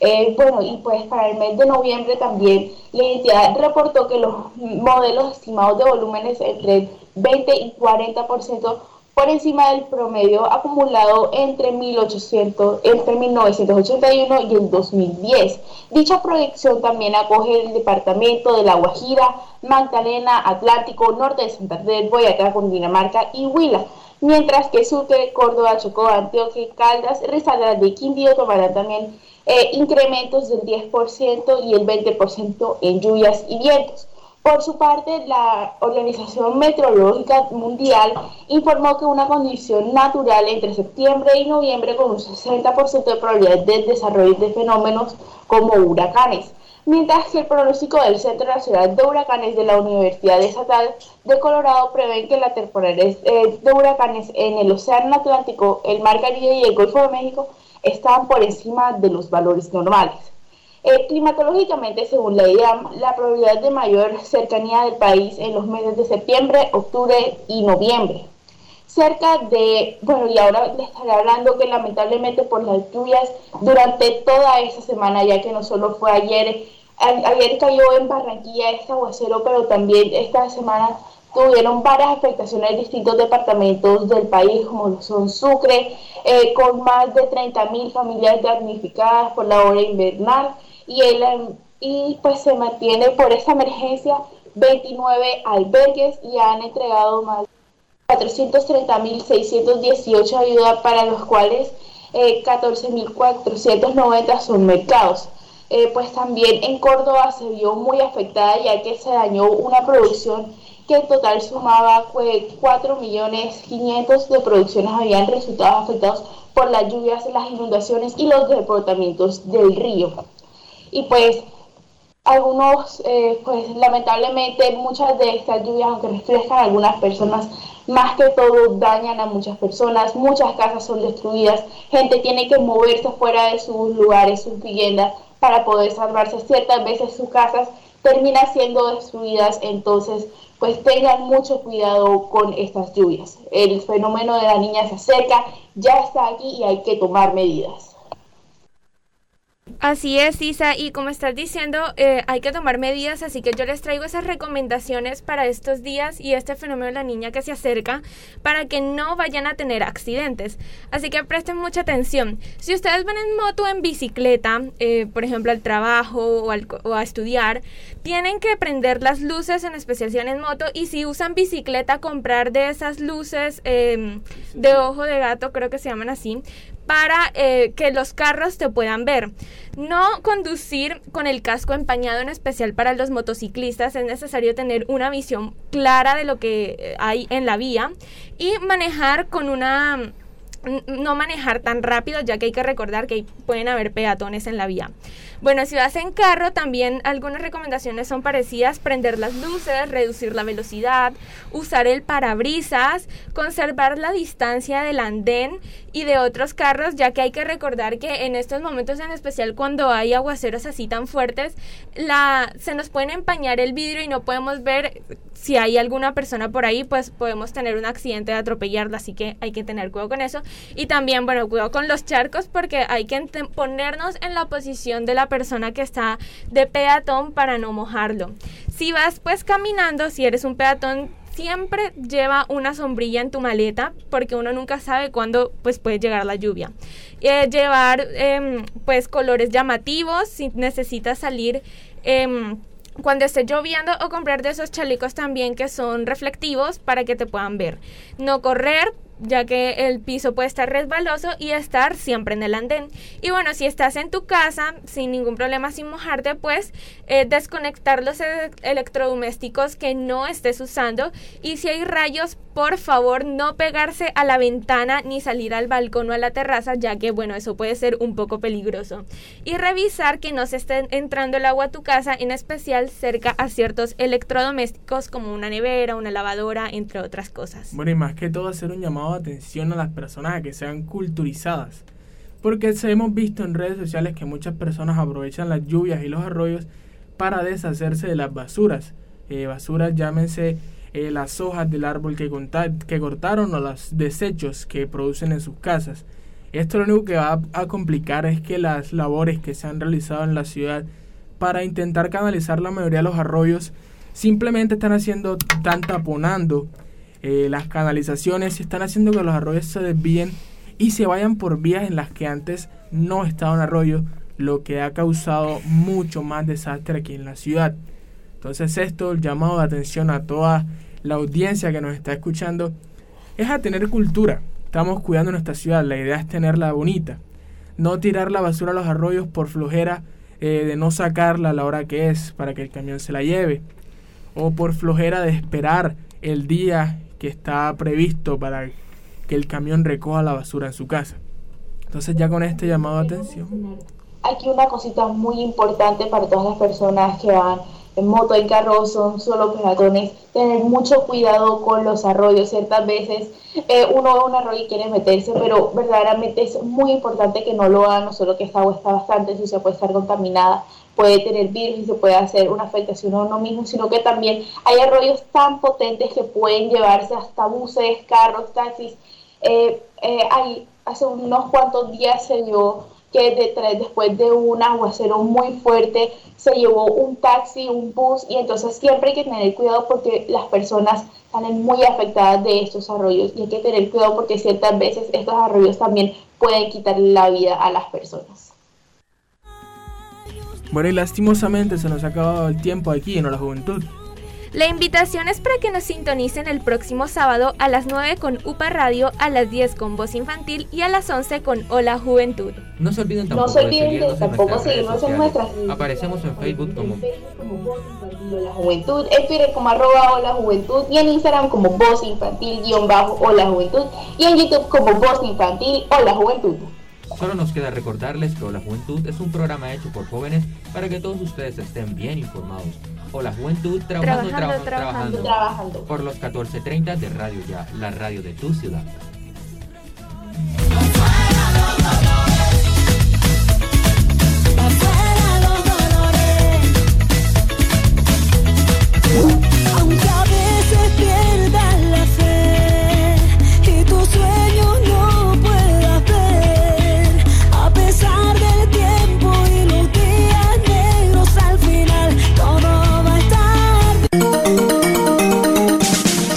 Speaker 9: Eh, bueno, y pues para el mes de noviembre también la entidad reportó que los modelos estimados de volúmenes entre 20 y 40% por encima del promedio acumulado entre, 1800, entre 1981 y el 2010. Dicha proyección también acoge el departamento de La Guajira, Magdalena, Atlántico, Norte de Santander, Boyacá, Cundinamarca y Huila mientras que Sucre, Córdoba, Chocó, Antioquia, Caldas, Risaralda de Quindío tomarán también eh, incrementos del 10% y el 20% en lluvias y vientos. Por su parte, la Organización Meteorológica Mundial informó que una condición natural entre septiembre y noviembre con un 60% de probabilidad de desarrollo de fenómenos como huracanes, mientras que el pronóstico del Centro Nacional de Huracanes de la Universidad Estatal de Colorado prevé que la temporada eh, de huracanes en el Océano Atlántico, el Mar Caribe y el Golfo de México están por encima de los valores normales. Eh, climatológicamente, según la IAM, la probabilidad de mayor cercanía del país en los meses de septiembre, octubre y noviembre. Cerca de, bueno, y ahora les estaré hablando que lamentablemente por las lluvias durante toda esta semana, ya que no solo fue ayer, ayer cayó en Barranquilla este aguacero, pero también esta semana tuvieron varias afectaciones en distintos departamentos del país, como son Sucre, eh, con más de 30.000 familias damnificadas por la hora invernal, y, el, y pues se mantiene por esta emergencia 29 albergues y han entregado más de 430.618 ayudas para los cuales eh, 14.490 son mercados. Eh, pues también en Córdoba se vio muy afectada ya que se dañó una producción que en total sumaba 4 millones 500 de producciones habían resultado afectados por las lluvias, las inundaciones y los desbordamientos del río. Y pues algunos, eh, pues lamentablemente muchas de estas lluvias, aunque refrescan a algunas personas, más que todo dañan a muchas personas, muchas casas son destruidas, gente tiene que moverse fuera de sus lugares, sus viviendas, para poder salvarse. Ciertas veces sus casas terminan siendo destruidas, entonces pues tengan mucho cuidado con estas lluvias. El fenómeno de la niña se acerca, ya está aquí y hay que tomar medidas.
Speaker 7: Así es, Isa, y como estás diciendo, eh, hay que tomar medidas, así que yo les traigo esas recomendaciones para estos días y este fenómeno de la niña que se acerca para que no vayan a tener accidentes. Así que presten mucha atención. Si ustedes van en moto en bicicleta, eh, por ejemplo al trabajo o, al o a estudiar, tienen que prender las luces, en especial si van en moto, y si usan bicicleta, comprar de esas luces eh, de ojo de gato, creo que se llaman así, para eh, que los carros te puedan ver. No conducir con el casco empañado, en especial para los motociclistas, es necesario tener una visión clara de lo que eh, hay en la vía y manejar con una no manejar tan rápido, ya que hay que recordar que pueden haber peatones en la vía. Bueno, si vas en carro, también algunas recomendaciones son parecidas, prender las luces, reducir la velocidad, usar el parabrisas, conservar la distancia del andén y de otros carros, ya que hay que recordar que en estos momentos, en especial cuando hay aguaceros así tan fuertes, la, se nos pueden empañar el vidrio y no podemos ver si hay alguna persona por ahí, pues podemos tener un accidente de atropellarla, así que hay que tener cuidado con eso. Y también, bueno, cuidado con los charcos porque hay que ponernos en la posición de la persona que está de peatón para no mojarlo. Si vas pues caminando, si eres un peatón, siempre lleva una sombrilla en tu maleta porque uno nunca sabe cuándo pues puede llegar la lluvia. Eh, llevar em, pues colores llamativos si necesitas salir em, cuando esté lloviendo o comprar de esos chalecos también que son reflectivos para que te puedan ver. No correr ya que el piso puede estar resbaloso y estar siempre en el andén. Y bueno, si estás en tu casa sin ningún problema, sin mojarte, pues eh, desconectar los e- electrodomésticos que no estés usando y si hay rayos, por favor no pegarse a la ventana ni salir al balcón o a la terraza, ya que bueno, eso puede ser un poco peligroso. Y revisar que no se esté entrando el agua a tu casa, en especial cerca a ciertos electrodomésticos como una nevera, una lavadora, entre otras cosas.
Speaker 19: Bueno, y más que todo hacer un llamado atención a las personas a que sean culturizadas. Porque hemos visto en redes sociales que muchas personas aprovechan las lluvias y los arroyos para deshacerse de las basuras. Eh, basuras, llámense eh, las hojas del árbol que cortaron o los desechos que producen en sus casas. Esto lo único que va a, a complicar es que las labores que se han realizado en la ciudad para intentar canalizar la mayoría de los arroyos simplemente están haciendo, están taponando eh, las canalizaciones están haciendo que los arroyos se desvíen y se vayan por vías en las que antes no estaba un arroyo, lo que ha causado mucho más desastre aquí en la ciudad. Entonces esto, el llamado de atención a toda la audiencia que nos está escuchando, es a tener cultura. Estamos cuidando nuestra ciudad, la idea es tenerla bonita. No tirar la basura a los arroyos por flojera eh, de no sacarla a la hora que es para que el camión se la lleve. O por flojera de esperar el día que está previsto para que el camión recoja la basura en su casa. Entonces ya con este llamado de atención.
Speaker 9: Aquí una cosita muy importante para todas las personas que van en moto, en carro, son solo peatones, tener mucho cuidado con los arroyos. Ciertas veces eh, uno ve un arroyo y quiere meterse, pero verdaderamente es muy importante que no lo hagan, no solo que esta agua está bastante sucia, puede estar contaminada, puede tener virus y se puede hacer una afectación a uno mismo, sino que también hay arroyos tan potentes que pueden llevarse hasta buses, carros, taxis. Eh, eh, hay, hace unos cuantos días se dio que detrás, después de un aguacero muy fuerte se llevó un taxi, un bus y entonces siempre hay que tener cuidado porque las personas salen muy afectadas de estos arroyos y hay que tener cuidado porque ciertas veces estos arroyos también pueden quitar la vida a las personas.
Speaker 19: Bueno, y lastimosamente se nos ha acabado el tiempo aquí en la juventud.
Speaker 7: La invitación es para que nos sintonicen el próximo sábado a las 9 con UPA Radio, a las 10 con Voz Infantil y a las 11 con Hola Juventud.
Speaker 6: No se olviden
Speaker 9: No
Speaker 6: tampoco
Speaker 9: se
Speaker 6: de
Speaker 9: olviden de
Speaker 6: seguirnos en
Speaker 9: tampoco
Speaker 6: redes
Speaker 9: seguirnos en nuestras redes
Speaker 6: Aparecemos en Facebook como
Speaker 9: La Juventud, en Twitter como arroba Hola Juventud y en Instagram como Voz Infantil guion bajo Hola Juventud y en YouTube como Voz Infantil Hola Juventud.
Speaker 6: Solo nos queda recordarles que Hola Juventud es un programa hecho por jóvenes para que todos ustedes estén bien informados. Hola Juventud, trabajando,
Speaker 9: Trabajando,
Speaker 6: trabajando,
Speaker 9: trabajando, trabajando.
Speaker 6: Por los 14.30 de Radio Ya, la radio de tu ciudad.
Speaker 22: Aunque a veces pierdas la fe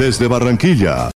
Speaker 3: desde Barranquilla.